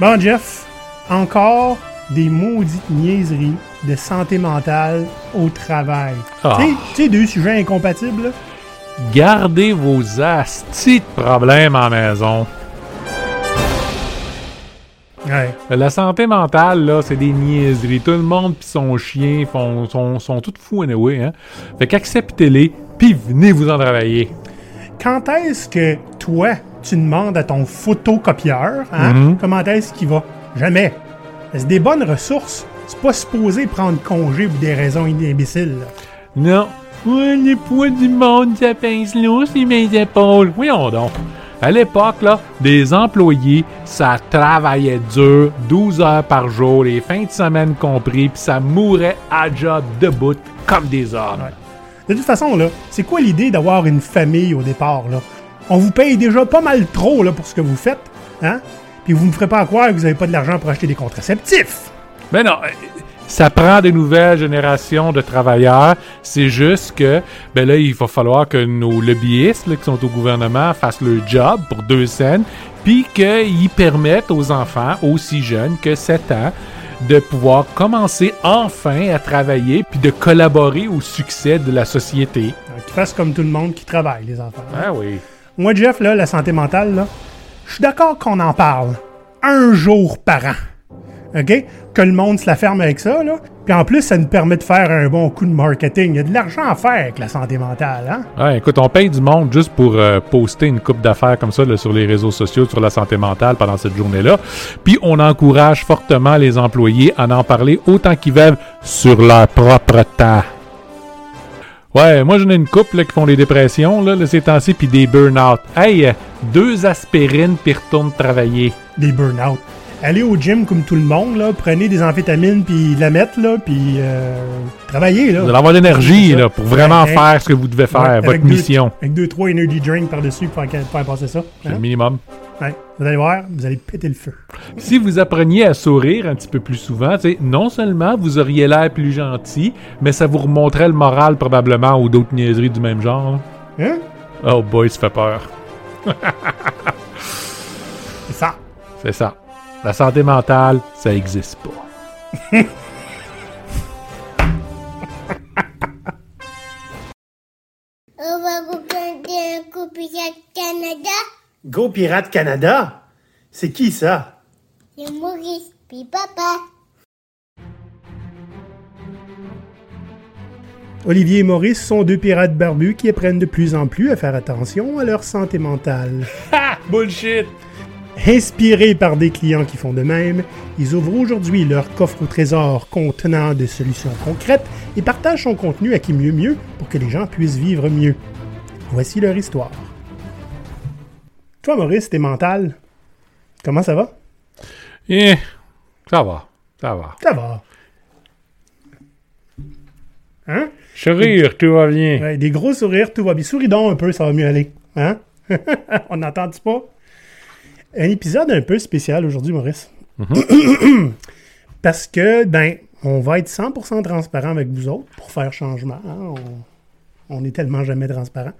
Bon, Jeff, encore des maudites niaiseries de santé mentale au travail. Ah. Tu sais- deux sujets incompatibles, là? Gardez vos astis de problèmes en maison. Ouais. La santé mentale, là, c'est des niaiseries. Tout le monde pis son chien font, sont, sont tous fous anyway, hein. Fait qu'acceptez-les, puis venez vous en travailler. Quand est-ce que toi, tu demandes à ton photocopieur, hein, Mhm. comment est-ce qu'il va? Jamais? C'est des bonnes ressources. C'est pas supposé prendre congé pour des raisons imbéciles. là. Non. Ouais, le poids du monde, ça pince lourd sur mes épaules. Voyons donc. À l'époque, là, des employés, ça travaillait dur, 12 heures par jour, les fins de semaine compris, puis ça mourait à job debout comme des hommes. Ouais. De toute façon, là, c'est quoi l'idée d'avoir une famille au départ, là? On vous paye déjà pas mal trop, là, pour ce que vous faites, hein? Puis vous me ferez pas croire que vous avez pas de l'argent pour acheter des contraceptifs. Mais non, euh, ça prend des nouvelles générations de travailleurs. C'est juste que, ben là, il va falloir que nos lobbyistes là, qui sont au gouvernement fassent leur job pour deux scènes, puis qu'ils permettent aux enfants aussi jeunes que 7 ans de pouvoir commencer enfin à travailler puis de collaborer au succès de la société. Qu'ils fassent comme tout le monde qui travaille, les enfants. Ah oui. Moi, Jeff, là, la santé mentale, je suis d'accord qu'on en parle un jour par an. OK? Que le monde se la ferme avec ça, là. Puis en plus, ça nous permet de faire un bon coup de marketing. Il y a de l'argent à faire avec la santé mentale, hein? Ouais, écoute, on paye du monde juste pour euh, poster une coupe d'affaires comme ça sur les réseaux sociaux sur la santé mentale pendant cette journée-là. Puis on encourage fortement les employés à en parler autant qu'ils veulent sur leur propre temps. Ouais, moi j'en ai une couple là, qui font des dépressions là, ces temps-ci, puis des burn-out. Hey, euh, deux aspirines puis retourne travailler. Des burn-out. Allez au gym comme tout le monde, là. Prenez des amphétamines, puis la mettre, là. Puis euh, travaillez, là. Vous allez avoir de l'énergie là, pour vraiment Ouais, faire ce que vous devez faire, Ouais, votre deux- mission. Avec deux, trois energy drinks par-dessus pour faire, faire passer ça. C'est hein? le minimum. Ouais. Vous allez voir, vous allez péter le feu. Si vous appreniez à sourire un petit peu plus souvent, non seulement vous auriez l'air plus gentil, mais ça vous remonterait le moral probablement ou d'autres niaiseries du même genre. Hein? Oh boy, ça fait peur. C'est ça. C'est ça. La santé mentale, ça existe pas. Go Pirate Canada? C'est qui ça? C'est Maurice, puis papa. Olivier et Maurice sont deux pirates barbus qui apprennent de plus en plus à faire attention à leur santé mentale. Ha! Bullshit! Inspirés par des clients qui font de même, ils ouvrent aujourd'hui leur coffre au trésor contenant des solutions concrètes et partagent son contenu à qui mieux mieux pour que les gens puissent vivre mieux. Voici leur histoire. Toi, Maurice, t'es mental. Comment ça va? Eh, ça va. Ça va. Ça va. Hein? Sourire, tout va bien. Ouais, des gros sourires, tout va bien. Souris donc un peu, ça va mieux aller. Hein? On n'entend-tu pas? Un épisode un peu spécial aujourd'hui, Maurice. Parce que, ben, on va être 100% transparent avec vous autres pour faire changement. hein? On, on est tellement jamais transparent.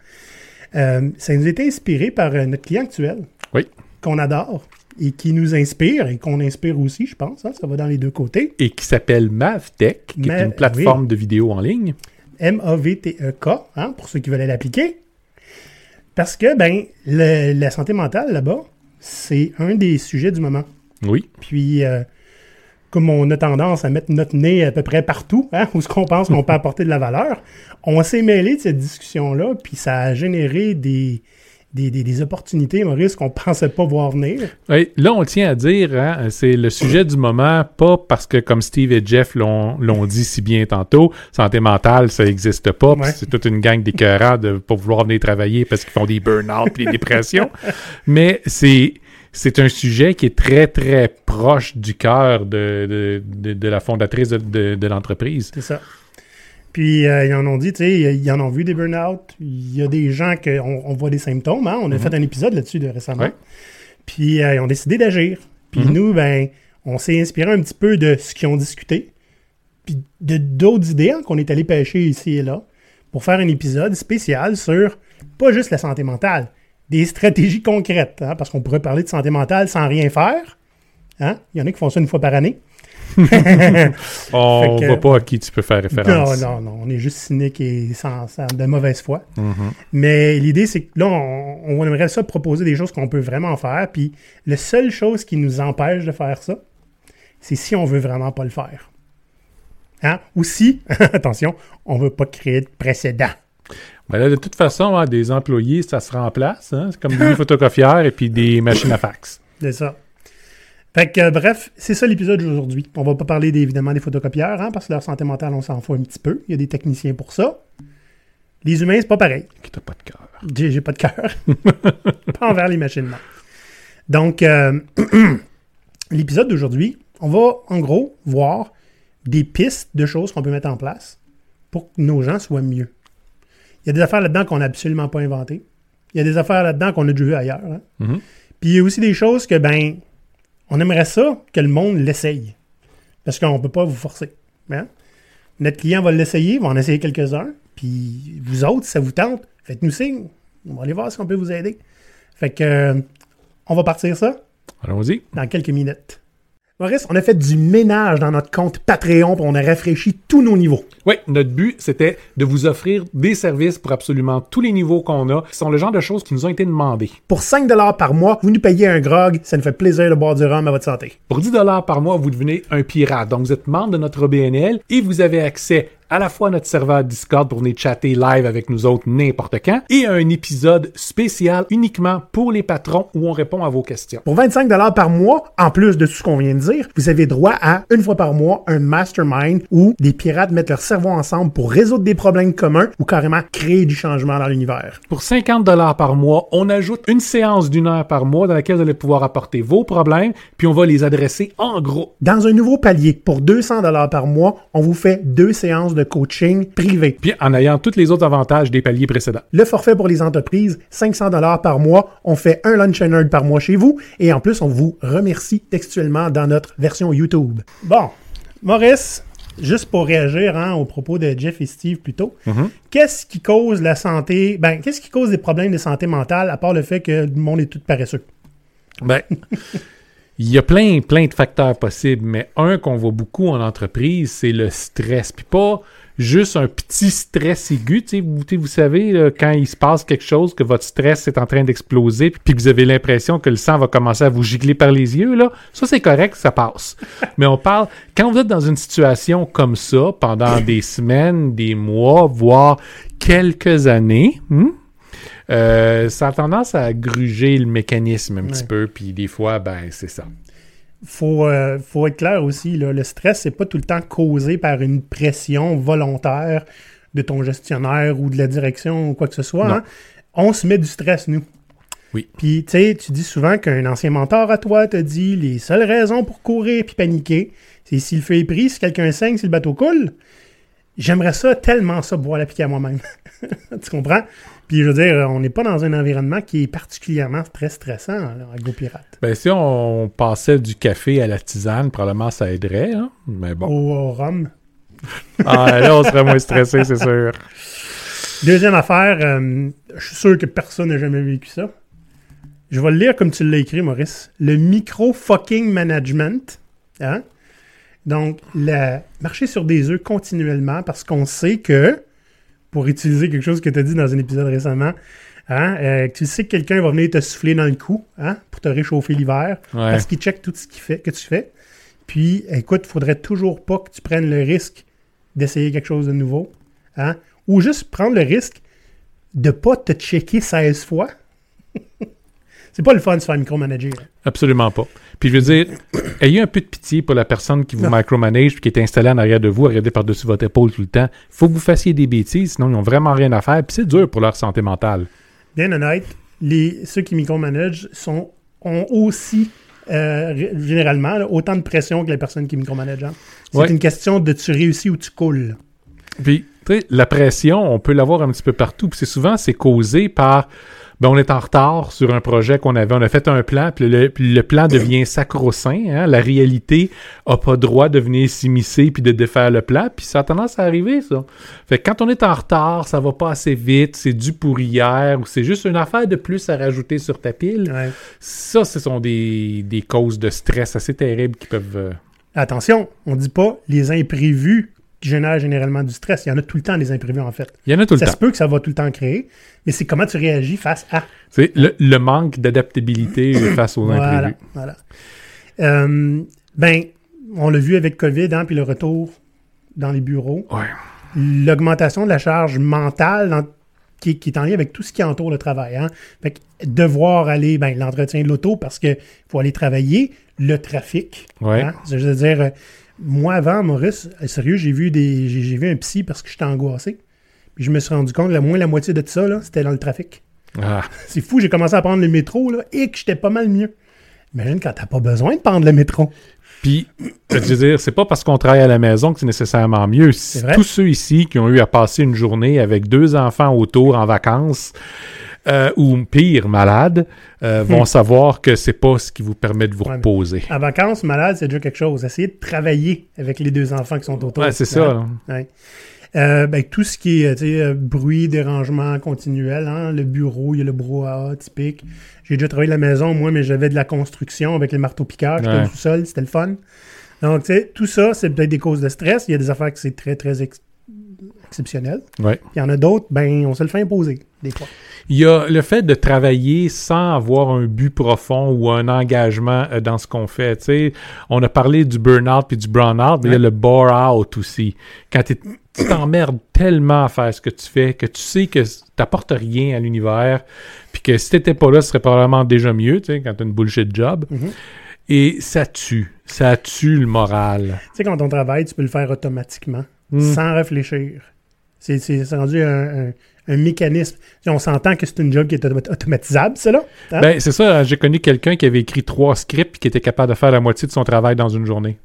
Euh, ça nous est inspiré par euh, notre client actuel, Oui. qu'on adore et qui nous inspire et qu'on inspire aussi, je pense. hein. Ça va dans les deux côtés. Et qui s'appelle Mavtech, qui Ma- est une plateforme de vidéo en ligne. M-A-V-T-E-K, hein, pour ceux qui veulent l'appliquer. Parce que, ben, le- la santé mentale, là-bas, c'est un des sujets du moment. Oui. Puis, euh, comme on a tendance à mettre notre nez à peu près partout, hein, où ce qu'on pense qu'on peut apporter de la valeur, on s'est mêlé de cette discussion-là, puis ça a généré des, des, des- des opportunités, Maurice, qu'on pensait pas voir venir. Oui, là, on tient à dire, hein, c'est le sujet du moment, pas parce que, comme Steve et Jeff l'ont dit si bien tantôt, santé mentale, ça n'existe pas, Ouais. c'est toute une gang d'écœurants de pas vouloir venir travailler parce qu'ils font des burn-out et des dépressions. Mais c'est c'est un sujet qui est très, très proche du cœur de, de, de, de la fondatrice de, l'entreprise. C'est ça. Puis, euh, ils en ont dit, tu sais, ils en ont vu des burn-out. Il y a des gens qu'on on voit des symptômes. Hein? On a fait un épisode là-dessus de récemment. Ouais. Puis, euh, ils ont décidé d'agir. Puis, Mhm. nous, ben, on s'est inspiré un petit peu de ce qu'ils ont discuté. Puis, de d'autres idées hein, qu'on est allé pêcher ici et là pour faire un épisode spécial sur pas juste la santé mentale, des stratégies concrètes. hein, parce qu'on pourrait parler de santé mentale sans rien faire. Hein? Il y en a qui font ça une fois par année. On que- voit pas à qui tu peux faire Non, référence. non, non. On est juste cynique et sans, sans- de mauvaise foi. Mhm. Mais l'idée, c'est que là, on, on aimerait ça proposer des choses qu'on peut vraiment faire. Puis la seule chose qui nous empêche de faire ça, c'est si on veut vraiment pas le faire. Hein? Ou si, attention, on veut pas créer de précédent. Ben là, de toute façon, hein, des employés, ça se remplace. Hein? C'est comme des photocopières et puis des machines à fax. C'est ça. Fait que, euh, bref, c'est ça l'épisode d'aujourd'hui. On va pas parler des- évidemment des photocopieurs, hein, parce que leur santé mentale, on s'en fout un petit peu. Il y a des techniciens pour ça. Les humains, c'est pas pareil. Qui t'a pas de cœur. J'ai j'ai pas de cœur. pas envers les machines, non. Donc, euh, l'épisode d'aujourd'hui, on va en gros voir des pistes de choses qu'on peut mettre en place pour que nos gens soient mieux. Il y a des affaires là-dedans qu'on n'a absolument pas inventées. Il y a des affaires là-dedans qu'on a déjà vues ailleurs. hein. Mhm. Puis il y a aussi des choses que, ben, on aimerait ça que le monde l'essaye. Parce qu'on ne peut pas vous forcer. hein. Notre client va l'essayer, va en essayer quelques-uns. Puis vous autres, si ça vous tente, faites-nous signe. On va aller voir si on peut vous aider. Fait que, euh, on va partir ça Allons-y. dans quelques minutes. Maurice, on a fait du ménage dans notre compte Patreon, puis on a rafraîchi tous nos niveaux. Oui, notre but, c'était de vous offrir des services pour absolument tous les niveaux qu'on a, qui sont le genre de choses qui nous ont été demandées. Pour 5 par mois, vous nous payez un grog, ça nous fait plaisir de boire du rhum à votre santé. Pour 10 dollars par mois, vous devenez un pirate. Donc, vous êtes membre de notre BNL et vous avez accès à la fois notre serveur Discord pour venir chatter live avec nous autres n'importe quand et un épisode spécial uniquement pour les patrons où on répond à vos questions. Pour 25 par mois, en plus de tout ce qu'on vient de dire, vous avez droit à, une fois par mois, un mastermind où des pirates mettent leur cerveau ensemble pour résoudre des problèmes communs ou carrément créer du changement dans l'univers. Pour 50 dollars par mois, on ajoute une séance d'une heure par mois dans laquelle vous allez pouvoir apporter vos problèmes puis on va les adresser en gros. Dans un nouveau palier, pour 200 par mois, on vous fait deux séances de coaching privé. Puis en ayant tous les autres avantages des paliers précédents. Le forfait pour les entreprises, 500 dollars par mois. On fait un lunch and learn par mois chez vous et en plus, on vous remercie textuellement dans notre version YouTube. Bon, Maurice, juste pour réagir hein, aux propos de Jeff et Steve plus tôt, qu'est-ce qui cause la santé, ben, qu'est-ce qui cause des problèmes de santé mentale à part le fait que le monde est tout paresseux? Ben, il y a plein, plein de facteurs possibles, mais un qu'on voit beaucoup en entreprise, c'est le stress. Puis pas juste un petit stress aigu. tu sais, Vous, vous savez, là, quand il se passe quelque chose, que votre stress est en train d'exploser, puis que vous avez l'impression que le sang va commencer à vous gicler par les yeux, là, ça c'est correct, ça passe. mais on parle, quand vous êtes dans une situation comme ça, pendant des semaines, des mois, voire quelques années, hmm, euh, ça a tendance à gruger le mécanisme un petit peu, puis des fois, ben, c'est ça. faut, euh, faut être clair aussi, là, le stress, c'est pas tout le temps causé par une pression volontaire de ton gestionnaire ou de la direction ou quoi que ce soit. Hein. On se met du stress, nous. Oui. Puis, tu sais, tu dis souvent qu'un ancien mentor à toi te dit les seules raisons pour courir puis paniquer, c'est si le feu est pris, si quelqu'un saigne, si le bateau coule. J'aimerais ça, tellement ça, pouvoir l'appliquer à moi-même. tu comprends? Puis, je veux dire, on n'est pas dans un environnement qui est particulièrement très stressant là, à Go Pirate. Ben, si on passait du café à la tisane, probablement ça aiderait, hein? Mais bon. Au, au rhum. Ah, là, on serait moins stressé, c'est sûr. Deuxième affaire, euh, je suis sûr que personne n'a jamais vécu ça. Je vais le lire comme tu l'as écrit, Maurice. Le micro-fucking management. Hein? Donc, le marcher sur des œufs continuellement parce qu'on sait que, pour utiliser quelque chose que tu as dit dans un épisode récemment, hein, euh, tu sais que quelqu'un va venir te souffler dans le cou hein, pour te réchauffer l'hiver Ouais. parce qu'il check tout ce qu'il fait, que tu fais. Puis, écoute, il faudrait toujours pas que tu prennes le risque d'essayer quelque chose de nouveau. Hein? Ou juste prendre le risque de pas te checker 16 fois. C'est pas le fun de se faire micromanager. Absolument pas. Puis je veux dire, ayez un peu de pitié pour la personne qui vous Non. micromanage puis qui est installée en arrière de vous, à regarder par-dessus votre épaule tout le temps. faut que vous fassiez des bêtises, sinon ils n'ont vraiment rien à faire. Puis c'est dur pour leur santé mentale. Bien honnête, les, ceux qui micromanagent sont, ont aussi, euh, généralement, là, autant de pression que les personnes qui micromanagent. hein. C'est Ouais. une question de tu réussis ou tu coules. Puis, tu sais, la pression, on peut l'avoir un petit peu partout. Puis c'est souvent, c'est causé par, ben, on est en retard sur un projet qu'on avait. On a fait un plan, puis le, le plan devient sacro-saint. hein. La réalité a pas droit de venir s'immiscer puis de défaire le plan, puis ça a tendance à arriver, ça. Fait que quand on est en retard, ça va pas assez vite, c'est dû pour hier, ou c'est juste une affaire de plus à rajouter sur ta pile. Ouais. Ça, ce sont des, des causes de stress assez terribles qui peuvent... euh, Attention, on dit pas les imprévus qui génèrent généralement du stress. Il y en a tout le temps des imprévus, en fait. Il y en a tout le ça temps. se peut que ça va tout le temps créer, mais c'est comment tu réagis face à. C'est le, le manque d'adaptabilité face aux imprévus. voilà. Euh, ben, on l'a vu avec COVID, hein, puis le retour dans les bureaux. Ouais. L'augmentation de la charge mentale dans- qui, qui est en lien avec tout ce qui entoure le travail. Hein. Fait que devoir aller, ben, l'entretien de l'auto parce qu'il faut aller travailler, le trafic. Ouais. hein. Je veux dire, moi avant, Maurice, euh, sérieux, j'ai vu des j'ai vu un psy parce que j'étais angoissé. Puis je me suis rendu compte, la moins la moitié de tout ça, c'était dans le trafic. Ah. C'est fou, j'ai commencé à prendre le métro, là, et que j'étais pas mal mieux. Imagine quand t'as pas besoin de prendre le métro. Puis, je veux dire, c'est pas parce qu'on travaille à la maison que c'est nécessairement mieux. vrai. Tous ceux ici qui ont eu à passer une journée avec deux enfants autour en vacances, euh, ou pire, malades, euh, vont savoir que c'est pas ce qui vous permet de vous Hmm. Ouais, reposer. En vacances, malade, c'est déjà quelque chose. Essayer de travailler avec les deux enfants qui sont autour. Ouais, c'est ça. Ouais. Euh, ben, tout ce qui est euh, bruit, dérangement continuel, hein, le bureau, il y a le brouhaha typique. J'ai déjà travaillé à la maison, moi, mais j'avais de la construction avec les marteaux-piqueurs, j'étais Ouais. tout seul, c'était le fun. Donc, tu sais, tout ça, c'est peut-être des causes de stress. Il y a des affaires qui c'est très, très ex- exceptionnel. Ouais. Il y en a d'autres, ben, on se le fait imposer, des fois. Il y a le fait de travailler sans avoir un but profond ou un engagement euh, dans ce qu'on fait. On a parlé du burn-out puis du brown-out, mais il y a le bore-out aussi. Quand tu t'emmerdes tellement à faire ce que tu fais que tu sais que t'apportes rien à l'univers, puis que si t'étais pas là, ce serait probablement déjà mieux, tu sais, quand t'as une bullshit job. Mhm. Et ça tue. Ça tue le moral. Tu sais, quand on travaille, tu peux le faire automatiquement, Mm. sans réfléchir. C'est c'est- c'est rendu un, un- un mécanisme. On s'entend que c'est une job qui est autom- automatisable, ça, là. Hein? Ben, c'est ça, j'ai connu quelqu'un qui avait écrit trois scripts puis qui était capable de faire la moitié de son travail dans une journée.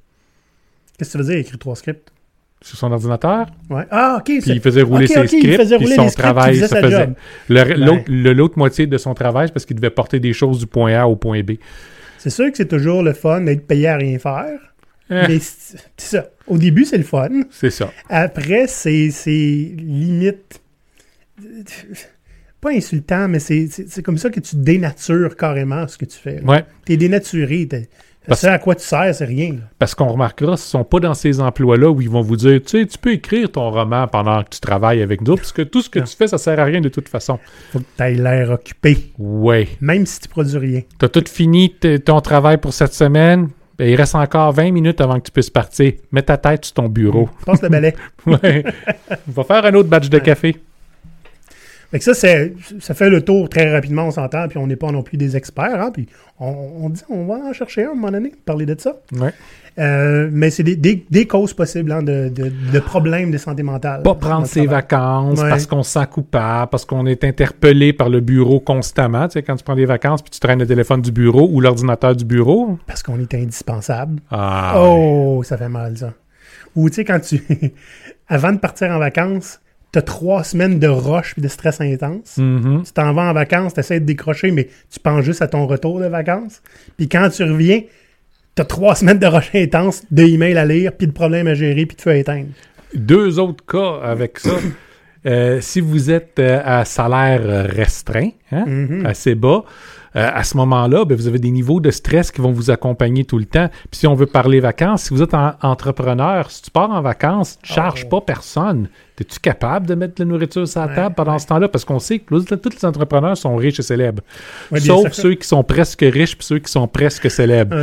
Qu'est-ce que tu veux dire, écrire trois scripts? Sur son ordinateur, Ouais. Ah, OK. Puis c'est- il faisait rouler ses ok, il scripts, faisait puis rouler son scripts, travail se sa faisait. l'autre moitié de son travail, c'est parce qu'il devait porter des choses du point A au point B. C'est sûr que c'est toujours le fun d'être payé à rien faire. Eh, Mais c'est ça. Au début, c'est le fun. c'est ça. Après, c'est limite. Pas insultant, mais c'est comme ça que tu dénatures carrément ce que tu fais. Ouais. T'es dénaturé. t'es- Parce- Ce à quoi tu sers, c'est rien. là. Parce qu'on remarquera, ce ne sont pas dans ces emplois-là où ils vont vous dire, tu sais, tu peux écrire ton roman pendant que tu travailles avec nous, parce que tout ce que Non. tu fais, ça sert à rien de toute façon. Faut que tu aies l'air occupé, Ouais. même si tu produis rien. T'as tout fini ton travail pour cette semaine. Ben, il reste encore 20 minutes avant que tu puisses partir. Mets ta tête sur ton bureau. Passe le balai. Ouais. Va faire un autre batch de café. Fait que ça, c'est- ça fait le tour très rapidement, on s'entend, puis on n'est pas non plus des experts, hein, puis on, on dit on va en chercher un à un moment donné, parler de ça. Ouais. Euh, mais c'est des, des- des causes possibles hein, de, de- de problèmes de santé mentale. Pas prendre ses travail. vacances Ouais. parce qu'on se sent coupable, parce qu'on est interpellé par le bureau constamment. Tu sais, quand tu prends des vacances puis tu traînes le téléphone du bureau ou l'ordinateur du bureau. Parce qu'on est indispensable. Ah, ouais. oh, ça fait mal, ça. Ou tu sais, quand tu. Avant de partir en vacances, t'as trois semaines de rush puis de stress intense. Mhm. Tu t'en vas en vacances, tu essaies de décrocher, mais tu penses juste à ton retour de vacances. Puis quand tu reviens, tu as trois semaines de rush intense, de emails à lire, puis de problèmes à gérer, puis de feu à éteindre. Deux autres cas avec ça. Euh, si vous êtes euh, à salaire restreint, hein, Mhm. assez bas, euh, à ce moment-là, ben, vous avez des niveaux de stress qui vont vous accompagner tout le temps. Puis si on veut parler vacances, si vous êtes en- entrepreneur, si tu pars en vacances, tu charges Oh. pas personne. Es-tu capable de mettre de la nourriture sur la Ouais, table pendant ce temps-là? Parce qu'on sait que tous les entrepreneurs sont riches et célèbres. Ouais, Sauf ceux qui sont presque riches puis ceux qui sont presque célèbres,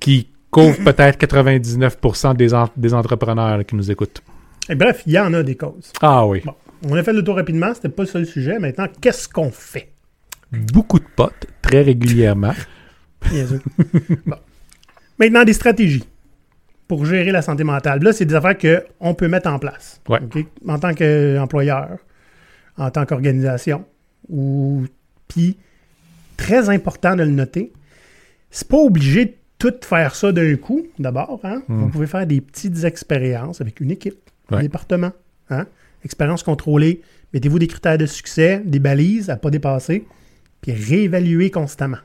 qui couvrent peut-être 99% des, en- des entrepreneurs là, qui nous écoutent. Et bref, il y en a des causes. Ah oui. Bon, on a fait le tour rapidement, c'était pas le sujet. Maintenant, qu'est-ce qu'on fait? Beaucoup de potes, très régulièrement. Bien sûr. Bon. Maintenant, des stratégies pour gérer la santé mentale. Là, c'est des affaires qu'on peut mettre en place. Ouais. En tant qu'employeur, en tant qu'organisation. Ou puis, très important de le noter, c'est pas obligé de tout faire ça d'un coup, d'abord. Hein? Vous pouvez faire des petites expériences avec une équipe, un département. Hein? Expérience contrôlée. Mettez-vous des critères de succès, des balises à pas dépasser. Puis réévaluer constamment.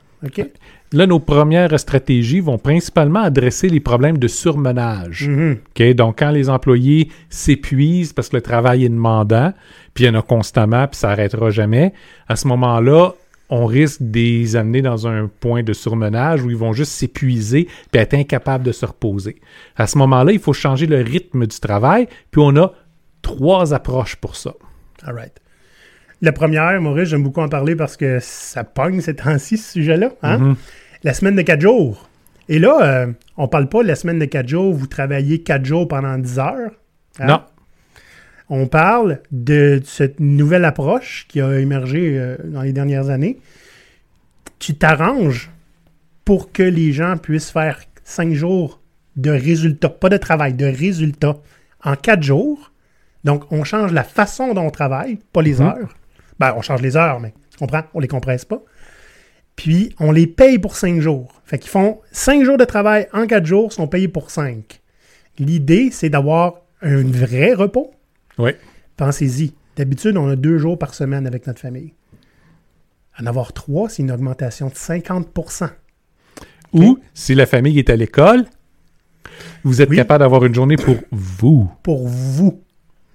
Là, nos premières stratégies vont principalement adresser les problèmes de surmenage. Mhm. Donc, quand les employés s'épuisent parce que le travail est demandant, puis il y en a constamment, puis ça n'arrêtera jamais, à ce moment-là, on risque de les amener dans un point de surmenage où ils vont juste s'épuiser puis être incapables de se reposer. À ce moment-là, il faut changer le rythme du travail, puis on a trois approches pour ça. All right. La première, Maurice, j'aime beaucoup en parler parce que ça pogne ces temps-ci, ce sujet-là. hein? Mhm. La semaine de quatre jours. Et là, euh, on parle pas de la semaine de quatre jours, vous travaillez quatre jours pendant 10 heures. hein? Non. On parle de cette nouvelle approche qui a émergé euh, dans les dernières années. Tu t'arranges pour que les gens puissent faire cinq jours de résultats, pas de travail, de résultats en quatre jours. Donc, on change la façon dont on travaille, pas les Mhm. heures. Ben, on change les heures, mais tu comprends? On les compresse pas. Puis, on les paye pour cinq jours. Fait qu'ils font cinq jours de travail en quatre jours, sont payés pour cinq. L'idée, c'est d'avoir un vrai repos. Oui. Pensez-y. D'habitude, on a deux jours par semaine avec notre famille. En avoir trois, c'est une augmentation de 50% Ou, si la famille est à l'école, vous êtes Oui. capable d'avoir une journée pour vous. pour vous.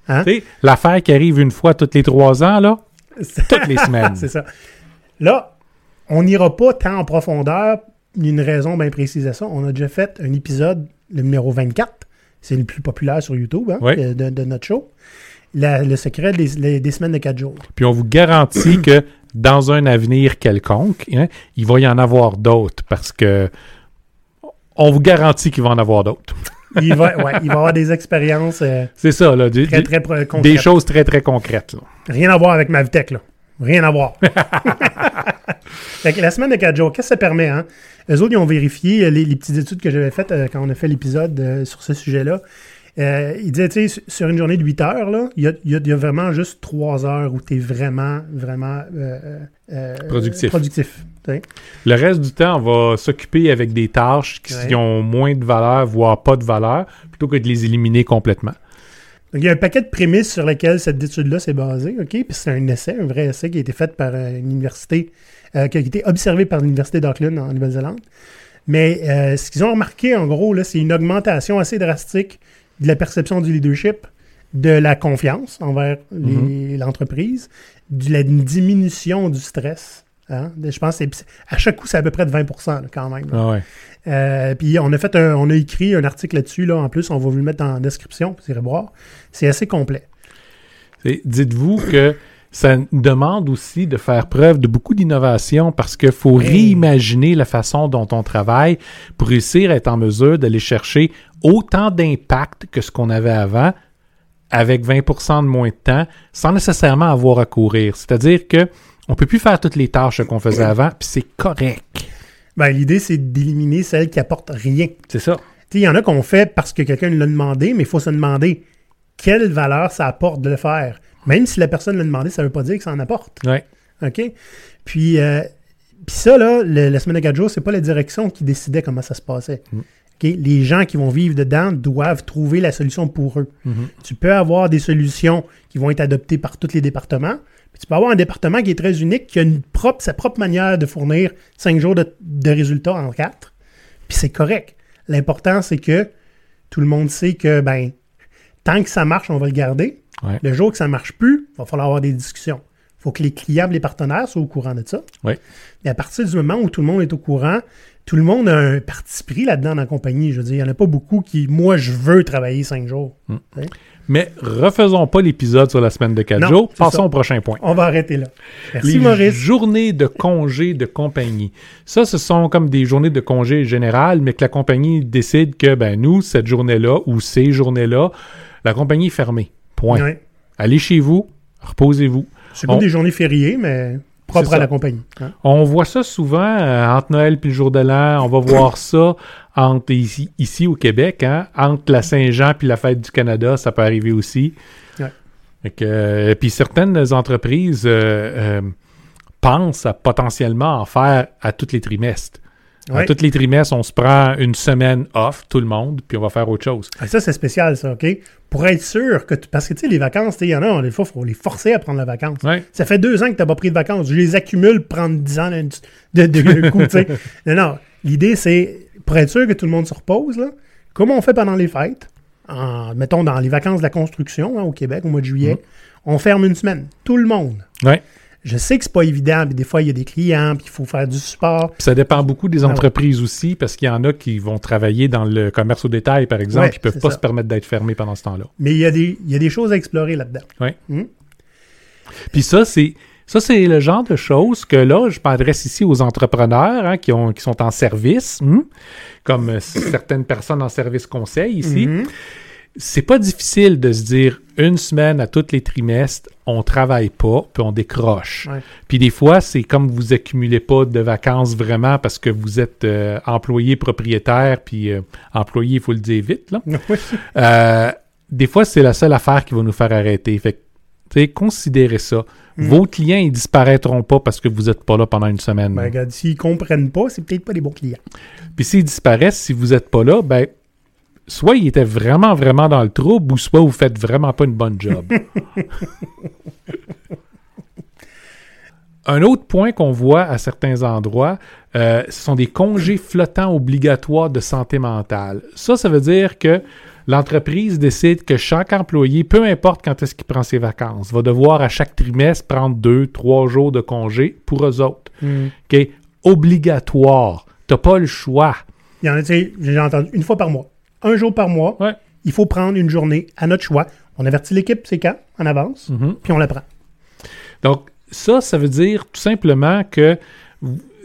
Hein? L'affaire qui arrive une fois toutes les trois ans, là, toutes les semaines. c'est ça. Là, on n'ira pas tant en profondeur. Une raison bien précise à ça. On a déjà fait un épisode, le numéro 24. C'est le plus populaire sur YouTube hein, Oui. de, notre show. La- le secret des, les- des semaines de quatre jours. Puis on vous garantit que dans un avenir quelconque, hein, il va y en avoir d'autres parce que on vous garantit qu'il va en avoir d'autres. Il va, ouais, il va y avoir des expériences euh, C'est ça, là, du- très, très concrètes. des choses très, très concrètes. là. Rien à voir avec Mavtech, là. Rien à voir. Fait que la semaine de 4 jours, qu'est-ce que ça permet? Hein? Eux autres, ils ont vérifié euh, les, les petites études que j'avais faites euh, quand on a fait l'épisode euh, sur ce sujet-là. Euh, ils disaient, tu sais, sur- une journée de 8 heures, il y a, y y vraiment juste 3 heures où tu es vraiment, vraiment Productif. Le reste du temps, on va s'occuper avec des tâches qui Ouais. ont moins de valeur, voire pas de valeur, plutôt que de les éliminer complètement. Il y a un paquet de prémices sur lesquelles cette étude-là s'est basée, OK? Puis c'est un essai, un vrai essai qui a été fait par euh, une université, euh, qui a été observé par l'Université d'Auckland en Nouvelle-Zélande. Mais euh, ce qu'ils ont remarqué, en gros, là, c'est une augmentation assez drastique de la perception du leadership, de la confiance envers les- l'entreprise, de la diminution du stress. Hein? Je pense que à chaque coup, c'est à peu près de 20 là, quand même. Ah ouais. Euh, puis on a fait un- on a écrit un article là-dessus, là, en plus, on va vous le mettre en description, vous irez voir. C'est assez complet. Et Dites-vous que ça demande aussi de faire preuve de beaucoup d'innovation parce qu'il faut réimaginer la façon dont on travaille pour réussir à être en mesure d'aller chercher autant d'impact que ce qu'on avait avant avec 20% de moins de temps sans nécessairement avoir à courir. C'est-à-dire que on peut plus faire toutes les tâches qu'on faisait avant, puis c'est correct. Ben, l'idée, c'est d'éliminer celles qui apportent rien. C'est ça. Il y en a qu'on fait parce que quelqu'un l'a demandé, mais il faut se demander quelle valeur ça apporte de le faire. Même si la personne l'a demandé, ça ne veut pas dire que ça en apporte. Ouais. OK? Puis, euh, puis ça, là, le- la semaine de 4 jours, c'est pas la direction qui décidait comment ça se passait. Mm. OK? Les gens qui vont vivre dedans doivent trouver la solution pour eux. Mhm. Tu peux avoir des solutions qui vont être adoptées par tous les départements. Puis tu peux avoir un département qui est très unique, qui a une propre, sa propre manière de fournir 5 jours de, de résultats en 4. Puis c'est correct. L'important, c'est que tout le monde sait que, ben, tant que ça marche, on va le garder. Ouais. Le jour que ça ne marche plus, il va falloir avoir des discussions. Il faut que les clients, les partenaires soient au courant de ça. Ouais. Et à partir du moment où tout le monde est au courant, tout le monde a un parti pris là-dedans dans la compagnie. Je veux dire, il n'y en a pas beaucoup qui, moi, je veux travailler cinq jours. Tu sais. Mais refaisons pas l'épisode sur la semaine de 4 Non, jours. Passons ça. au prochain point. On va arrêter là. Merci, les Maurice. journées de congé de compagnie. Ça, ce sont comme des journées de congé générales, mais que la compagnie décide que, ben, nous, cette journée-là ou ces journées-là, la compagnie est fermée. Point. Allez chez vous, reposez-vous. C'est On- des journées fériées, mais propres C'est à la compagnie. hein. On voit ça souvent euh, entre Noël et le jour de l'an. On va voir ça entre ici, ici au Québec, hein, entre la Saint-Jean puis la fête du Canada, ça peut arriver aussi. Ouais. Que, euh, puis certaines entreprises euh, euh, pensent à potentiellement en faire à tous les trimestres. Ouais. tous les trimestres, on se prend une semaine off, tout le monde, puis on va faire autre chose. Ah, ça, c'est spécial, ça, OK? Pour être sûr que... tu- Parce que, tu sais, les vacances, il y en a, des fois, il faut les forcer à prendre la vacance. Ouais. Ça fait deux ans que tu n'as pas pris de vacances. Je les accumule pour prendre dix ans d'un- de, de, de coup, tu sais. Non, non. L'idée, c'est, pour être sûr que tout le monde se repose, là, comme on fait pendant les fêtes, en, mettons dans les vacances de la construction hein, au Québec, au mois de juillet, Mm. on ferme une semaine. Tout le monde. Ouais. Je sais que c'est pas évident, puis des fois, il y a des clients, puis il faut faire du support. Puis ça dépend beaucoup des Ah ouais. entreprises aussi, parce qu'il y en a qui vont travailler dans le commerce au détail, par exemple, Ouais, qui peuvent pas ça. se permettre d'être fermés pendant ce temps-là. Mais il y a des, il y a des choses à explorer là-dedans. Puis ça, c'est ça, c'est le genre de choses que là, je m'adresse ici aux entrepreneurs hein, qui, ont, qui sont en service, hmm, comme euh, certaines personnes en service conseil ici. Mhm. C'est pas difficile de se dire une semaine à tous les trimestres, on travaille pas, puis on décroche. Ouais. Puis des fois, c'est comme vous accumulez pas de vacances vraiment parce que vous êtes euh, employé propriétaire, puis euh, employé, il faut le dire vite, là. Euh, des fois, c'est la seule affaire qui va nous faire arrêter. Fait que, considérez ça. Mm. Vos clients, ils disparaîtront pas parce que vous n'êtes pas là pendant une semaine. Ben, regarde, s'ils comprennent pas, c'est peut-être pas des bons clients. Puis s'ils disparaissent, si vous n'êtes pas là, ben, soit ils étaient vraiment, vraiment dans le trouble, ou soit vous faites vraiment pas une bonne job. Un autre point qu'on voit à certains endroits, euh, ce sont des congés flottants obligatoires de santé mentale. Ça, ça veut dire que l'entreprise décide que chaque employé, peu importe quand est-ce qu'il prend ses vacances, va devoir à chaque trimestre prendre deux, trois jours de congé pour eux autres. OK? Obligatoire. T'as pas le choix. Il y en a, tu sais, j'ai entendu une fois par mois. Un jour par mois, Ouais. il faut prendre une journée à notre choix. On avertit l'équipe, c'est quand, en avance, Mhm. puis on la prend. Donc, ça, ça veut dire tout simplement que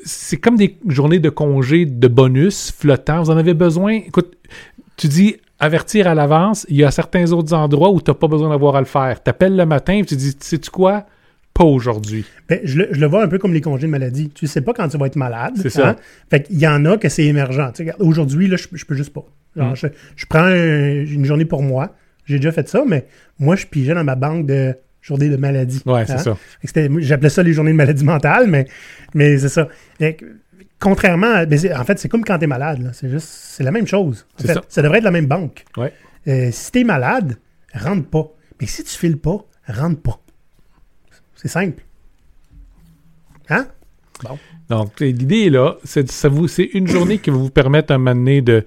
c'est comme des journées de congé de bonus flottants. Vous en avez besoin. Écoute, tu dis avertir à l'avance. Il y a certains autres endroits où tu n'as pas besoin d'avoir à le faire. Tu appelles le matin et tu dis Sais-tu quoi? Pas aujourd'hui. Ben, je, le, je le vois un peu comme les congés de maladie. Tu sais pas quand tu vas être malade. C'est ça. hein? Fait qu'il y en a que c'est émergent. Tu sais, regarde, Aujourd'hui, là, je, je peux juste pas. Genre, Mm. je, je prends un- une journée pour moi. J'ai déjà fait ça, mais moi, je pigeais dans ma banque de journées de maladie. Ouais, c'est Hein? ça. J'appelais ça les journées de maladie mentale, mais, mais c'est ça. Contrairement, à- ben, en fait, c'est comme quand tu es malade. C'est juste, c'est la même chose. En fait, ça. ça devrait être la même banque. Ouais. Euh, si tu es malade, rentre pas. Mais si tu files pas, rentre pas. C'est simple. Hein? Donc, l'idée est là, c'est ça vous, c'est une journée qui va vous permettre un moment donné de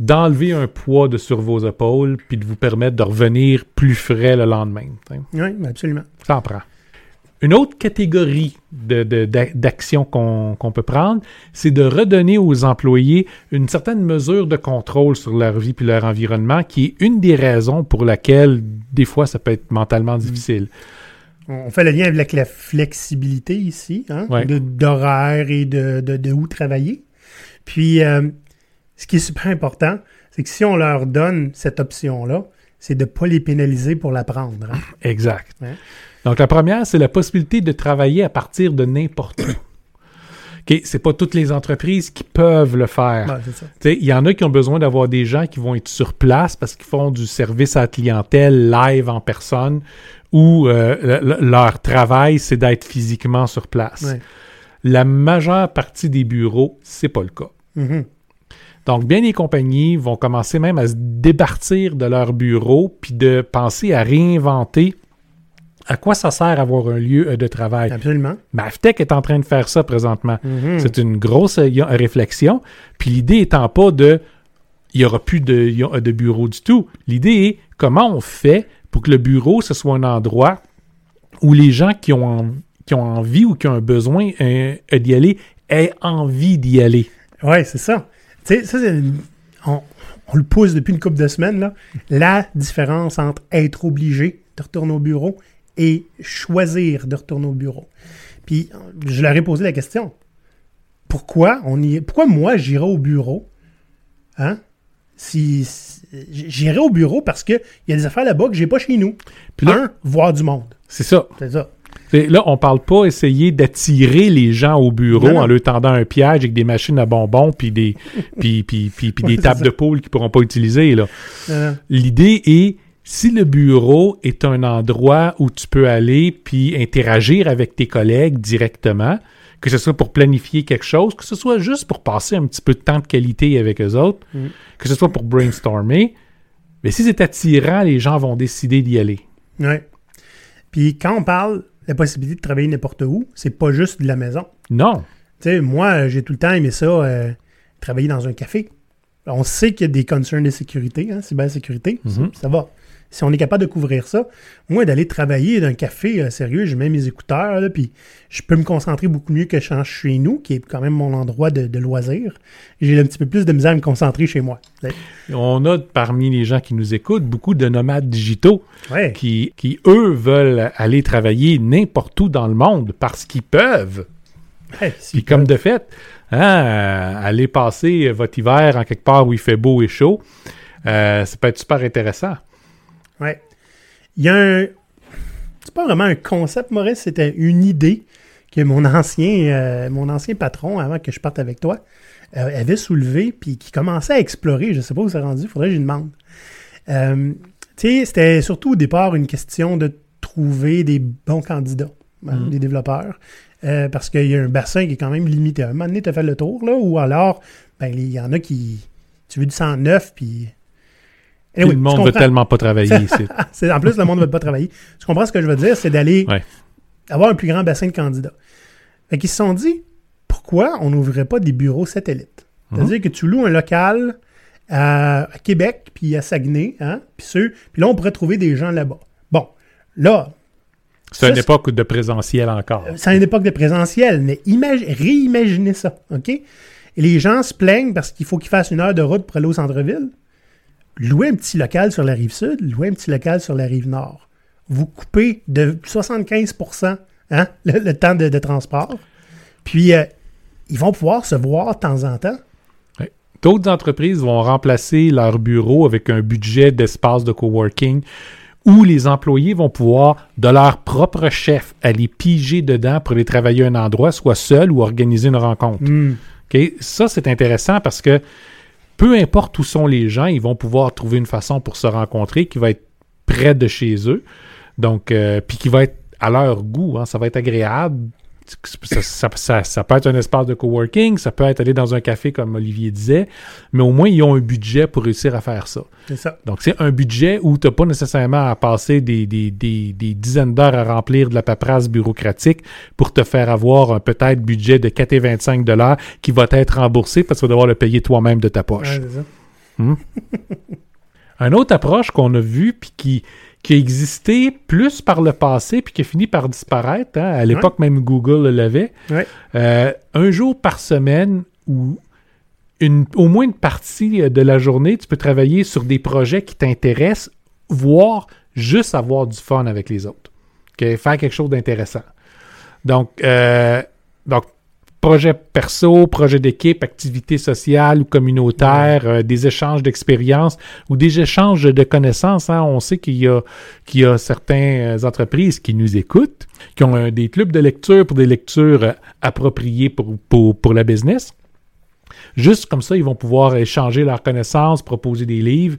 d'enlever un poids de sur vos épaules, puis de vous permettre de revenir plus frais le lendemain. Oui, absolument. Ça en prend. Une autre catégorie de- de- d'a- d'actions qu'on qu'on peut prendre, c'est de redonner aux employés une certaine mesure de contrôle sur leur vie puis leur environnement, qui est une des raisons pour laquelle, des fois, ça peut être mentalement difficile. On fait le lien avec la flexibilité ici, hein, Ouais. d'horaire et de, de, de où travailler. Puis, euh, ce qui est super important, c'est que si on leur donne cette option-là, c'est de ne pas les pénaliser pour la prendre. hein. Exact. Donc, la première, c'est la possibilité de travailler à partir de n'importe où. OK, c'est pas toutes les entreprises qui peuvent le faire. Ouais, Il y en a qui ont besoin d'avoir des gens qui vont être sur place parce qu'ils font du service à la clientèle live en personne ou euh, le- le- leur travail, c'est d'être physiquement sur place. Ouais. La majeure partie des bureaux, c'est pas le cas. Mhm. Donc, bien des compagnies vont commencer même à se départir de leur bureau puis de penser à réinventer à quoi ça sert avoir un lieu euh, de travail. Absolument. Maftech est en train de faire ça présentement. Mhm. C'est une grosse euh, réflexion. Puis l'idée étant pas de il n'y aura plus de, de bureau du tout. L'idée est comment on fait pour que le bureau, ce soit un endroit où les gens qui ont, qui ont envie ou qui ont un besoin euh, d'y aller aient envie d'y aller. Oui, c'est ça. Tu sais, ça, c'est on, le pousse depuis une couple de semaines, là. La différence entre être obligé de retourner au bureau et choisir de retourner au bureau. Puis, je leur ai posé la question. Pourquoi on y, pourquoi moi j'irai au bureau? Hein? Si- j'irai au bureau parce qu'il y a des affaires là-bas que j'ai pas chez nous. Puis là- Un, voir du monde. C'est ça. C'est ça. Là, on parle pas essayer d'attirer les gens au bureau Non, non. en leur tendant un piège avec des machines à bonbons puis des, puis, puis, puis, puis Ouais, des tables ça. de poule qu'ils pourront pas utiliser. Là. L'idée est, si le bureau est un endroit où tu peux aller puis interagir avec tes collègues directement, que ce soit pour planifier quelque chose, que ce soit juste pour passer un petit peu de temps de qualité avec eux autres, Mm. que ce soit pour brainstormer. Mais si c'est attirant, les gens vont décider d'y aller. Ouais. Puis quand on parle de la possibilité de travailler n'importe où, c'est pas juste de la maison. Non. Tu sais, moi, euh, j'ai tout le temps aimé ça, euh, travailler dans un café. On sait qu'il y a des concerns de sécurité, hein, cybersécurité, ça- Mhm. ça va. Si on est capable de couvrir ça, moi, d'aller travailler dans un café, euh, sérieux, je mets mes écouteurs, là, puis je peux me concentrer beaucoup mieux que quand je suis chez nous, qui est quand même mon endroit de, de loisir. J'ai un petit peu plus de misère à me concentrer chez moi. On a parmi les gens qui nous écoutent beaucoup de nomades digitaux Ouais. qui, qui eux, veulent aller travailler n'importe où dans le monde parce qu'ils peuvent. Ouais, Puis comme de fait, hein, aller passer votre hiver en quelque part où il fait beau et chaud, euh, ça peut être super intéressant. Ouais. Il y a un. C'est pas vraiment un concept, Maurice, c'était une idée que mon ancien, euh, mon ancien patron, avant que je parte avec toi, euh, avait soulevé, puis qui commençait à explorer. Je sais pas où c'est rendu, faudrait que je lui demande. Euh, tu sais, c'était surtout au départ une question de trouver des bons candidats, hein, Mhm. des développeurs, parce qu'il y a un bassin qui est quand même limité. À un moment donné, tu as fait le tour, là, ou alors, ben, il y en a qui. Tu veux du 109, puis. Anyway, le monde veut tellement pas travailler ici. En plus, le monde ne veut pas travailler. Tu comprends ce que je veux dire? C'est d'aller Ouais. avoir un plus grand bassin de candidats. Fait qu'ils se sont dit, pourquoi on n'ouvrirait pas des bureaux satellites? C'est-à-dire que tu loues un local à, à Québec, puis à Saguenay, hein, puis ceux, puis là, on pourrait trouver des gens là-bas. Bon, là, C'est une époque de présentiel encore. c'est une époque de présentiel, mais imag- réimaginez ça, OK? Et les gens se plaignent parce qu'il faut qu'ils fassent une heure de route pour aller au centre-ville. Louez un petit local sur la rive sud, louez un petit local sur la rive nord. Vous coupez de 75 hein, le, le temps de, de transport. Puis, euh, ils vont pouvoir se voir de temps en temps. D'autres entreprises vont remplacer leur bureau avec un budget d'espace de coworking où les employés vont pouvoir, de leur propre chef, aller piger dedans pour aller travailler à un endroit, soit seul ou organiser une rencontre. Hmm. Ça, c'est intéressant parce que peu importe où sont les gens, ils vont pouvoir trouver une façon pour se rencontrer qui va être près de chez eux. Donc, euh, puis qui va être à leur goût. hein. Ça va être agréable. Ça, ça- ça- ça peut être un espace de coworking, ça peut être aller dans un café comme Olivier disait, mais au moins ils ont un budget pour réussir à faire ça. C'est ça. Donc c'est un budget où tu n'as pas nécessairement à passer des, des- des- des dizaines d'heures à remplir de la paperasse bureaucratique pour te faire avoir un peut-être budget de 4,25 dollars qui va être remboursé parce que tu vas devoir le payer toi-même de ta poche. Ouais, ça. Une autre approche qu'on a vue puis qui, qui a existé plus par le passé puis qui a fini par disparaître, hein, à l'époque même Google l'avait, Ouais. euh, un jour par semaine ou une, au moins une partie euh, de la journée, tu peux travailler sur des projets qui t'intéressent, voire juste avoir du fun avec les autres. Faire quelque chose d'intéressant. Donc, euh, donc, projet perso, projet d'équipe, activité sociale ou communautaire, euh, des échanges d'expériences ou des échanges de connaissances. hein. On sait qu'il y a, qu'il y a certaines entreprises qui nous écoutent, qui ont euh, des clubs de lecture pour des lectures euh, appropriées pour, pour, pour la business. Juste comme ça, ils vont pouvoir échanger leurs connaissances, proposer des livres.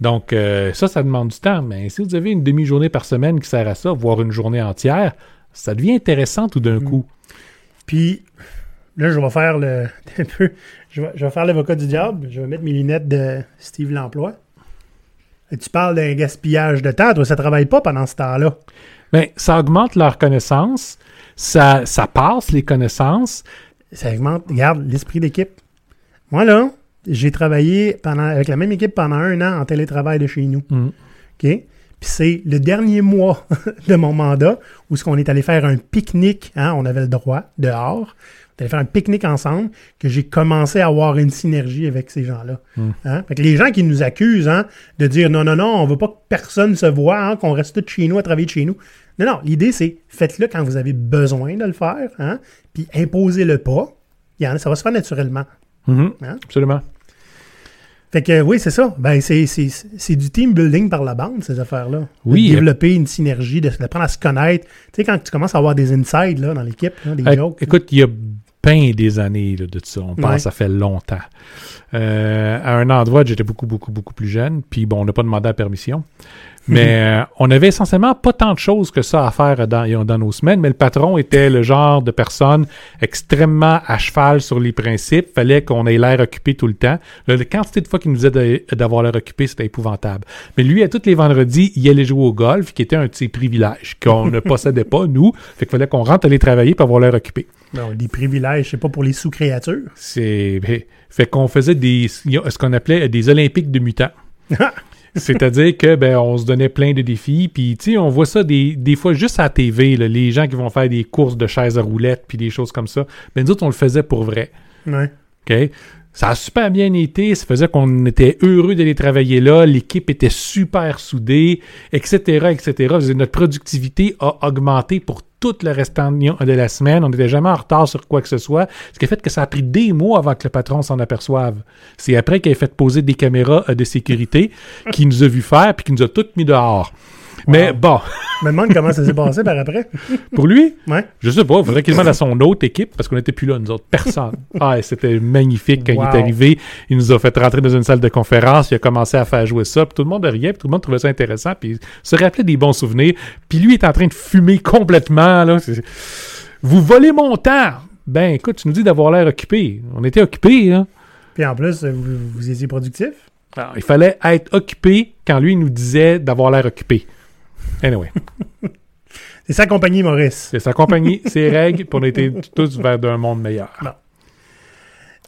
Donc, euh, ça, ça demande du temps. Mais si vous avez une demi-journée par semaine qui sert à ça, voire une journée entière, ça devient intéressant tout d'un coup. Puis là, je vais faire le. un peu, je, vais, je vais faire l'avocat du diable. Je vais mettre mes lunettes de Steve L'Emploi. Et tu parles d'un gaspillage de temps. Toi, ça travaille pas pendant ce temps-là. Mais ça augmente leurs connaissances, ça, ça passe les connaissances. Ça augmente, regarde, l'esprit d'équipe. Moi, là, j'ai travaillé pendant, avec la même équipe pendant un an en télétravail de chez nous. Mm. OK? Puis c'est le dernier mois de mon mandat où ce qu'on est allé faire un pique-nique, hein, on avait le droit, dehors. Allé faire un pique-nique ensemble, que j'ai commencé à avoir une synergie avec ces gens-là. Hein? Fait que les gens qui nous accusent hein, de dire non, non, non, on veut pas que personne se voit, hein, qu'on reste tous chez nous à travailler de chez nous. Non, non, l'idée c'est faites-le quand vous avez besoin de le faire, hein, puis imposez-le pas. Il y en a, ça va se faire naturellement. Mhm. Hein? Absolument. Fait que oui, c'est ça. Ben, c'est, du team building par la bande, ces affaires-là. Oui. De développer une synergie, de- d'apprendre à se connaître. Tu sais, quand tu commences à avoir des insides là, dans l'équipe, des Euh, jokes. écoute, il y a bien des années là, de ça. On pense Ouais. que ça fait longtemps. Euh, à un endroit, j'étais beaucoup, beaucoup, beaucoup plus jeune. Puis bon, on n'a pas demandé la permission. Mais euh, on avait essentiellement pas tant de choses que ça à faire dans, dans nos semaines, mais le patron était le genre de personne extrêmement à cheval sur les principes. Fallait qu'on ait l'air occupé tout le temps. La, la quantité de fois qu'il nous disait d'avoir l'air occupé, c'était épouvantable. Mais lui, à tous les vendredis, il allait jouer au golf, qui était un de ses privilèges qu'on ne possédait pas, nous. Fait qu'il fallait qu'on rentre aller travailler pour avoir l'air occupé. Non, des privilèges, c'est pas pour les sous-créatures. C'est ben, fait qu'on faisait des ce qu'on appelait des olympiques de mutants. C'est-à-dire que ben on se donnait plein de défis puis tu sais on voit ça des, des fois juste à la TV là, les gens qui vont faire des courses de chaises à roulettes puis des choses comme ça. Ben nous autres on le faisait pour vrai. ouais. OK? Ça a super bien été, ça faisait qu'on était heureux d'aller travailler là, l'équipe était super soudée, etc., etc. Notre productivité a augmenté pour tout le restant de la semaine. On n'était jamais en retard sur quoi que ce soit. Ce qui a fait que ça a pris des mois avant que le patron s'en aperçoive. C'est après qu'il a fait poser des caméras euh, de sécurité qu'il nous a vu faire puis qu'il nous a toutes mis dehors. Mais bon, Je me demande comment ça s'est passé par après. pour lui, Ouais. je sais pas, il faudrait qu'il demande à son autre équipe parce qu'on n'était plus là, nous autres. Personne. Ah, c'était magnifique quand il est arrivé. Il nous a fait rentrer dans une salle de conférence. Il a commencé à faire jouer ça. Puis tout le monde riait. Puis tout le monde trouvait ça intéressant. Puis il se rappelait des bons souvenirs. Puis lui est en train de fumer complètement. Là. Vous volez mon temps. Ben écoute, tu nous dis d'avoir l'air occupé. On était occupé. Hein? Puis en plus, vous, vous étiez productif? Alors, il fallait être occupé quand lui il nous disait d'avoir l'air occupé. Anyway, C'est sa compagnie, Maurice. c'est sa compagnie, ses règles, puis on était tous vers d'un monde meilleur.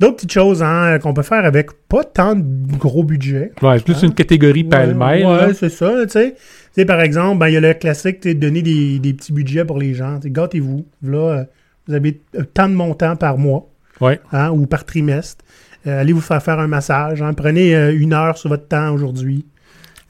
D'autres petites choses hein, qu'on peut faire avec pas tant de gros budget. Ouais, c'est plus une catégorie pêle-mêle. Ouais, ouais, c'est ça, tu sais. Tu sais, par exemple, ben, il y a le classique, tu donner des, des petits budgets pour les gens. Gâtez-vous. Là, euh, vous avez euh, tant de montants par mois Ouais. hein, ou par trimestre. Euh, allez vous faire faire un massage. hein. Prenez euh, une heure sur votre temps aujourd'hui.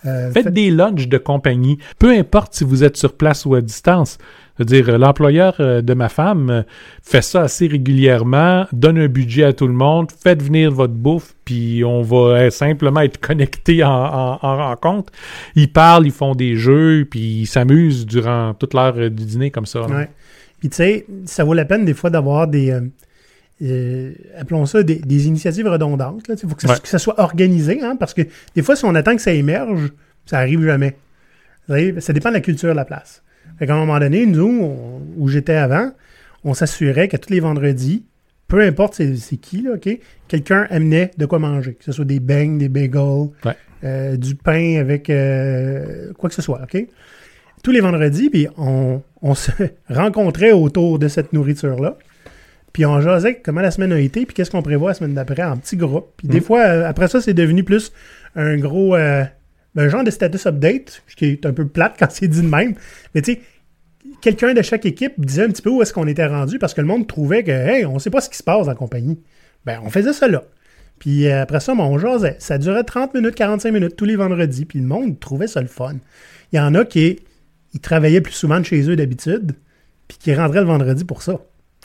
Euh, Faites des lunchs de compagnie. Peu importe si vous êtes sur place ou à distance. C'est-à-dire, l'employeur euh, de ma femme euh, fait ça assez régulièrement, donne un budget à tout le monde, faites venir votre bouffe, puis on va simplement être connecté en, en- en rencontre. Ils parlent, ils font des jeux, puis ils s'amusent durant toute l'heure du dîner comme ça. Ouais. Puis tu sais, ça vaut la peine des fois d'avoir des, euh, euh, appelons ça des, des initiatives redondantes. Il faut que ça, Ouais. que ça soit organisé, hein, parce que des fois, si on attend que ça émerge, ça arrive jamais. Savez, ça dépend de la culture de la place. Fait qu'à un moment donné, nous, on- où j'étais avant, on s'assurait qu'à tous les vendredis, peu importe c'est, qui, là, OK, quelqu'un amenait de quoi manger, que ce soit des beignes, des bagels, Ouais. euh, du pain avec euh, quoi que ce soit, OK? Tous les vendredis, puis on, on se rencontrait autour de cette nourriture-là. Puis on jasait comment la semaine a été, puis qu'est-ce qu'on prévoit la semaine d'après en petits groupes. Puis des Mm. fois, euh, après ça, c'est devenu plus un gros... euh, un genre de status update, ce qui est un peu plate quand c'est dit de même. Mais tu sais, quelqu'un de chaque équipe disait un petit peu où est-ce qu'on était rendu parce que le monde trouvait que, hey, on sait pas ce qui se passe en compagnie. Ben, on faisait ça là. Puis euh, après ça, ben, on jasait. Ça durait 30 minutes, 45 minutes tous les vendredis. Puis le monde trouvait ça le fun. Il y en a qui ils travaillaient plus souvent de chez eux d'habitude, puis qui rentraient le vendredi pour ça.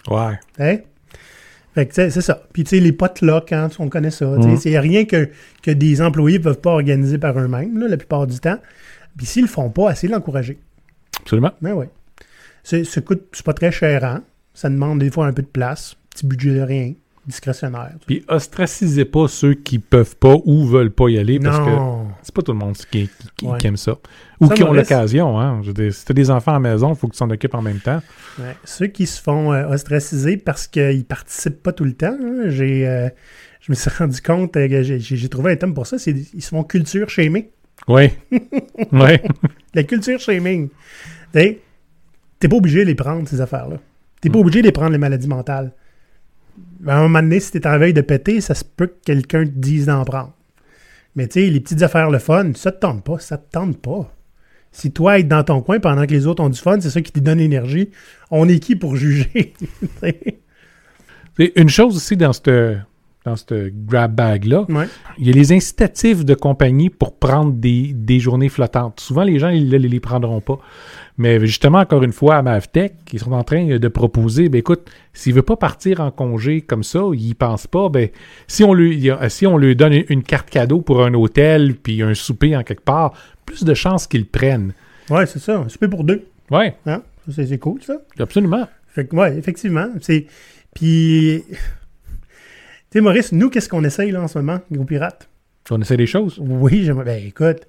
Ouais. Hein? Fait que, c'est ça. Puis, tu sais, les potes là, quand on connaît ça. Mhm. C'est rien que, que des employés ne peuvent pas organiser par eux-mêmes, là, la plupart du temps. Puis, s'ils le font pas, assez l'encourager. Absolument. Ben oui. C'est, ça coûte, c'est pas très cher, hein? Ça demande des fois un peu de place. Petit budget de rien. Discrétionnaire. Puis ostracisez pas ceux qui peuvent pas ou veulent pas y aller parce que non. c'est pas tout le monde qui, qui- qui- Ouais. qui aime ça. Ou Ça, qui ont l'occasion. Hein. Je veux dire, si t'as des enfants à la maison, il faut que tu t'en occupes en même temps. Ouais. Ceux qui se font euh, ostraciser parce qu'ils participent pas tout le temps, hein, j'ai, euh, je me suis rendu compte euh, que j'ai, trouvé un thème pour ça, c'est ils se font culture shaming. Oui. oui. La culture shaming. Tu T'es pas obligé de les prendre, ces affaires-là. T'es pas obligé de les prendre, les maladies mentales. À un moment donné, si t'es en veille de péter, ça se peut que quelqu'un te dise d'en prendre. Mais tu sais, les petites affaires, le fun, ça te tente pas, ça te tente pas. Si toi, être dans ton coin pendant que les autres ont du fun, c'est ça qui te donne l'énergie, on est qui pour juger? Une chose aussi dans cette, dans cette grab bag-là, ouais. il y a les incitatifs de compagnie pour prendre des, des journées flottantes. Souvent, les gens, ils ne les, les prendront pas. Mais justement, encore une fois, à Mavtech, ils sont en train de proposer, ben écoute, s'il veut pas partir en congé comme ça, il pense pas, ben si on lui, si on lui donne une, carte cadeau pour un hôtel puis un souper en quelque part, plus de chances qu'il le prenne. Ouais, c'est ça. Un souper pour deux. Ouais, Hein? C'est cool, ça. absolument. Fait que, ouais, effectivement. Puis. Tu sais, Maurice, nous, qu'est-ce qu'on essaye là en ce moment, Gros Pirate? On essaie des choses. Oui, j'aimerais. Ben, écoute,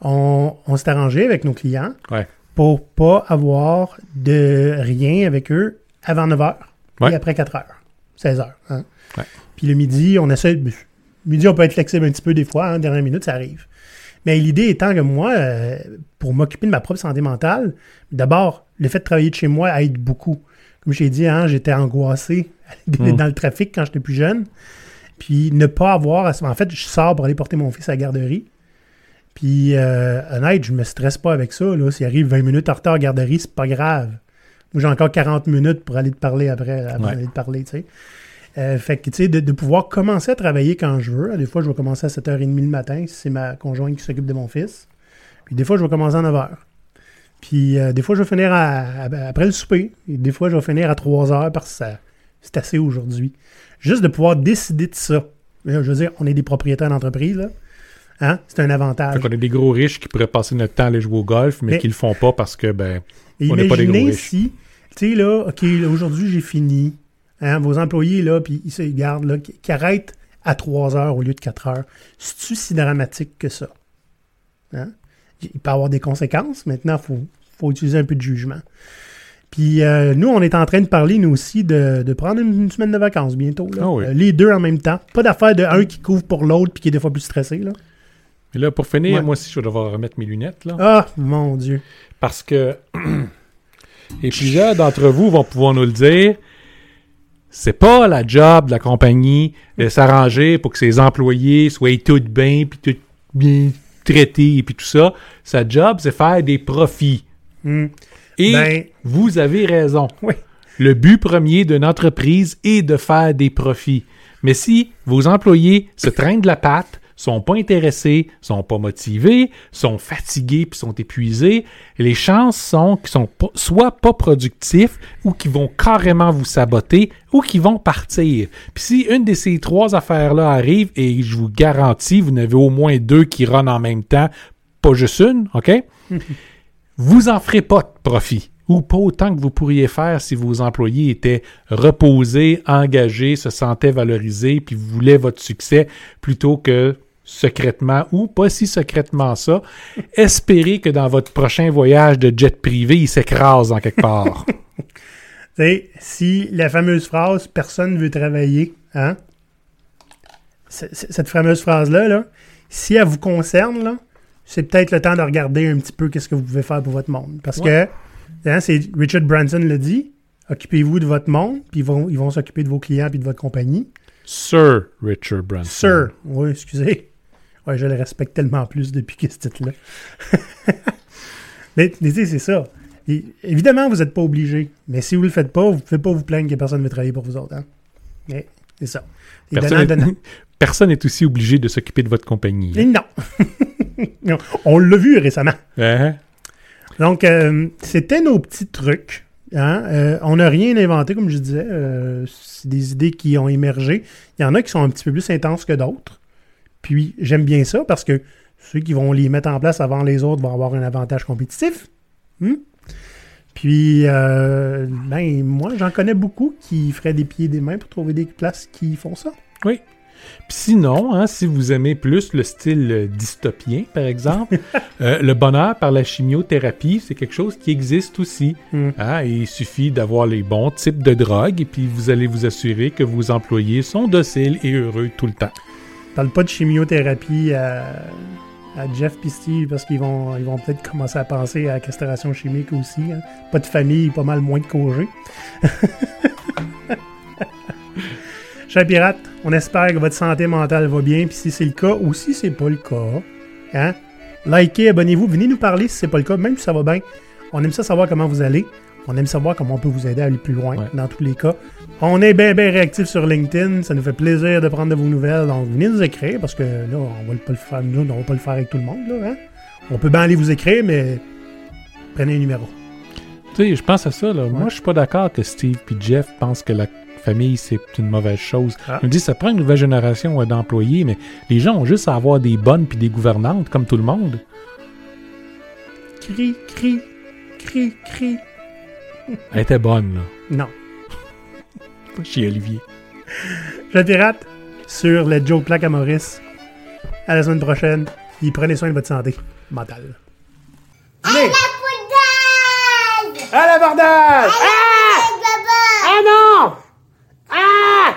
on, on s'est arrangé avec nos clients Ouais. pour pas avoir de rien avec eux avant 9 h Ouais. et après 4 h 16 h hein. Ouais. Puis le midi, on essaie. de- Midi, on peut être flexible un petit peu des fois, hein, dernière minute, ça arrive. Mais l'idée étant que moi, euh, pour m'occuper de ma propre santé mentale, d'abord, le fait de travailler de chez moi aide beaucoup. Comme j'ai dit, hein, j'étais angoissé Mm. dans le trafic quand j'étais plus jeune. Puis ne pas avoir... à- En fait, je sors pour aller porter mon fils à la garderie. Puis, euh, honnête, je me stresse pas avec ça. S'il arrive 20 minutes en retard à la garderie, c'est pas grave. Moi, j'ai encore 40 minutes pour aller te parler après, avant Ouais. d'aller te parler, tu sais. Euh, fait que, tu sais, de, de pouvoir commencer à travailler quand je veux. Des fois, je vais commencer à 7h30 le matin, si c'est ma conjointe qui s'occupe de mon fils. Puis des fois, je vais commencer à 9h. Puis euh, des fois, je vais finir à- à- après le souper. Et des fois, je vais finir à 3h parce que c'est assez aujourd'hui. Juste de pouvoir décider de ça. Je veux dire, on est des propriétaires d'entreprise, là. Hein? C'est un avantage. Fait qu'on a des gros riches qui pourraient passer notre temps à aller jouer au golf, mais, Mais- qui le font pas parce que, ben, On n'est pas des gros riches. si, tu sais, là, OK, aujourd'hui, j'ai fini. Hein, vos employés, là, puis ils se gardent, là, qui, qui arrêtent à 3 heures au lieu de 4 heures. C'est-tu si dramatique que ça? Hein? Il peut y avoir des conséquences. Maintenant, il faut, faut utiliser un peu de jugement. Puis euh, nous, on est en train de parler, nous aussi, de, de prendre une, semaine de vacances bientôt. là. Ah oui. Euh, les deux en même temps. Pas d'affaire de un qui couvre pour l'autre puis qui est des fois plus stressé. Là. mais là, pour finir, Ouais. moi aussi, je vais devoir remettre mes lunettes, là. Ah, mon Dieu. Parce que, et plusieurs d'entre vous vont pouvoir nous le dire, c'est pas la job de la compagnie de s'arranger pour que ses employés soient tout bien, puis tout bien traités, puis tout ça. Sa job, c'est faire des profits. Hmm. Et Ben- vous avez raison. Oui. Le but premier d'une entreprise est de faire des profits. Mais si vos employés se traînent de la patte, sont pas intéressés, sont pas motivés, sont fatigués puis sont épuisés, les chances sont qu'ils sont pas- soit pas productifs ou qu'ils vont carrément vous saboter ou qu'ils vont partir. Puis si une de ces trois affaires-là arrive et je vous garantis, vous n'avez au moins deux qui runnent en même temps, pas juste une, OK? vous en ferez pas de profit. Ou pas autant que vous pourriez faire si vos employés étaient reposés, engagés, se sentaient valorisés, puis voulaient votre succès plutôt que secrètement ou pas si secrètement ça, espérer que dans votre prochain voyage de jet privé, il s'écrase en quelque part. Tu sais, si la fameuse phrase personne veut travailler, hein? c- c- Cette fameuse phrase-là, là, si elle vous concerne, là, c'est peut-être le temps de regarder un petit peu qu'est-ce que vous pouvez faire pour votre monde. Parce Ouais. que, hein, c'est Richard Branson le dit, occupez-vous de votre monde, puis ils vont ils vont s'occuper de vos clients puis de votre compagnie. Sir Richard Branson. Sir, oui, excusez. Ouais, je le respecte tellement plus depuis que ce titre-là. mais mais c'est ça. Et, évidemment, vous n'êtes pas obligé. Mais si vous le faites pas, vous ne pouvez pas vous plaindre que personne ne veut travailler pour vous autres. Hein? Mais c'est ça. Et Personne donnant, donnant. Personne n'est aussi obligé de s'occuper de votre compagnie. Et non. Non, On l'a vu récemment. Hein? Donc, euh, c'était nos petits trucs. hein. Euh, on n'a rien inventé, comme je disais. Euh, c'est des idées qui ont émergé. Il y en a qui sont un petit peu plus intenses que d'autres. Puis, j'aime bien ça parce que ceux qui vont les mettre en place avant les autres vont avoir un avantage compétitif. Hmm? Puis, euh, ben, moi, j'en connais beaucoup qui feraient des pieds et des mains pour trouver des places qui font ça. Oui. Puis sinon, hein, si vous aimez plus le style euh, dystopien, par exemple, euh, le bonheur par la chimiothérapie, c'est quelque chose qui existe aussi. Hmm. Hein, et il suffit d'avoir les bons types de drogues et puis vous allez vous assurer que vos employés sont dociles et heureux tout le temps. Parle pas de chimiothérapie à, Jeff et Steve parce qu'ils vont, ils vont peut-être commencer à penser à la castration chimique aussi. hein. Pas de famille, pas mal moins de congés. Cher pirate, on espère que votre santé mentale va bien. Puis si c'est le cas ou si c'est pas le cas, hein, likez, abonnez-vous, venez nous parler si c'est pas le cas, même si ça va bien. On aime ça savoir comment vous allez. On aime savoir comment on peut vous aider à aller plus loin Ouais. dans tous les cas. On est bien, bien réactifs sur LinkedIn. Ça nous fait plaisir de prendre de vos nouvelles. Donc, venez nous écrire parce que là, on va pas le faire, nous, on va pas le faire avec tout le monde. Là, hein. On peut bien aller vous écrire, mais prenez un numéro. Tu sais, je pense à ça. Là. Moi, je suis pas d'accord que Steve et Jeff pensent que la famille, c'est une mauvaise chose. Ah. Me dis, ça prend une nouvelle génération euh, d'employés, mais les gens ont juste à avoir des bonnes puis des gouvernantes, comme tout le monde. Cri, cri, cri, cri. Elle était bonne, là. Non. Chez Olivier. Je dérate sur le Joe Plaque à Maurice. À la semaine prochaine. Et prenez soin de votre santé mentale. À la bordade! À la ah! Ah non! Ah!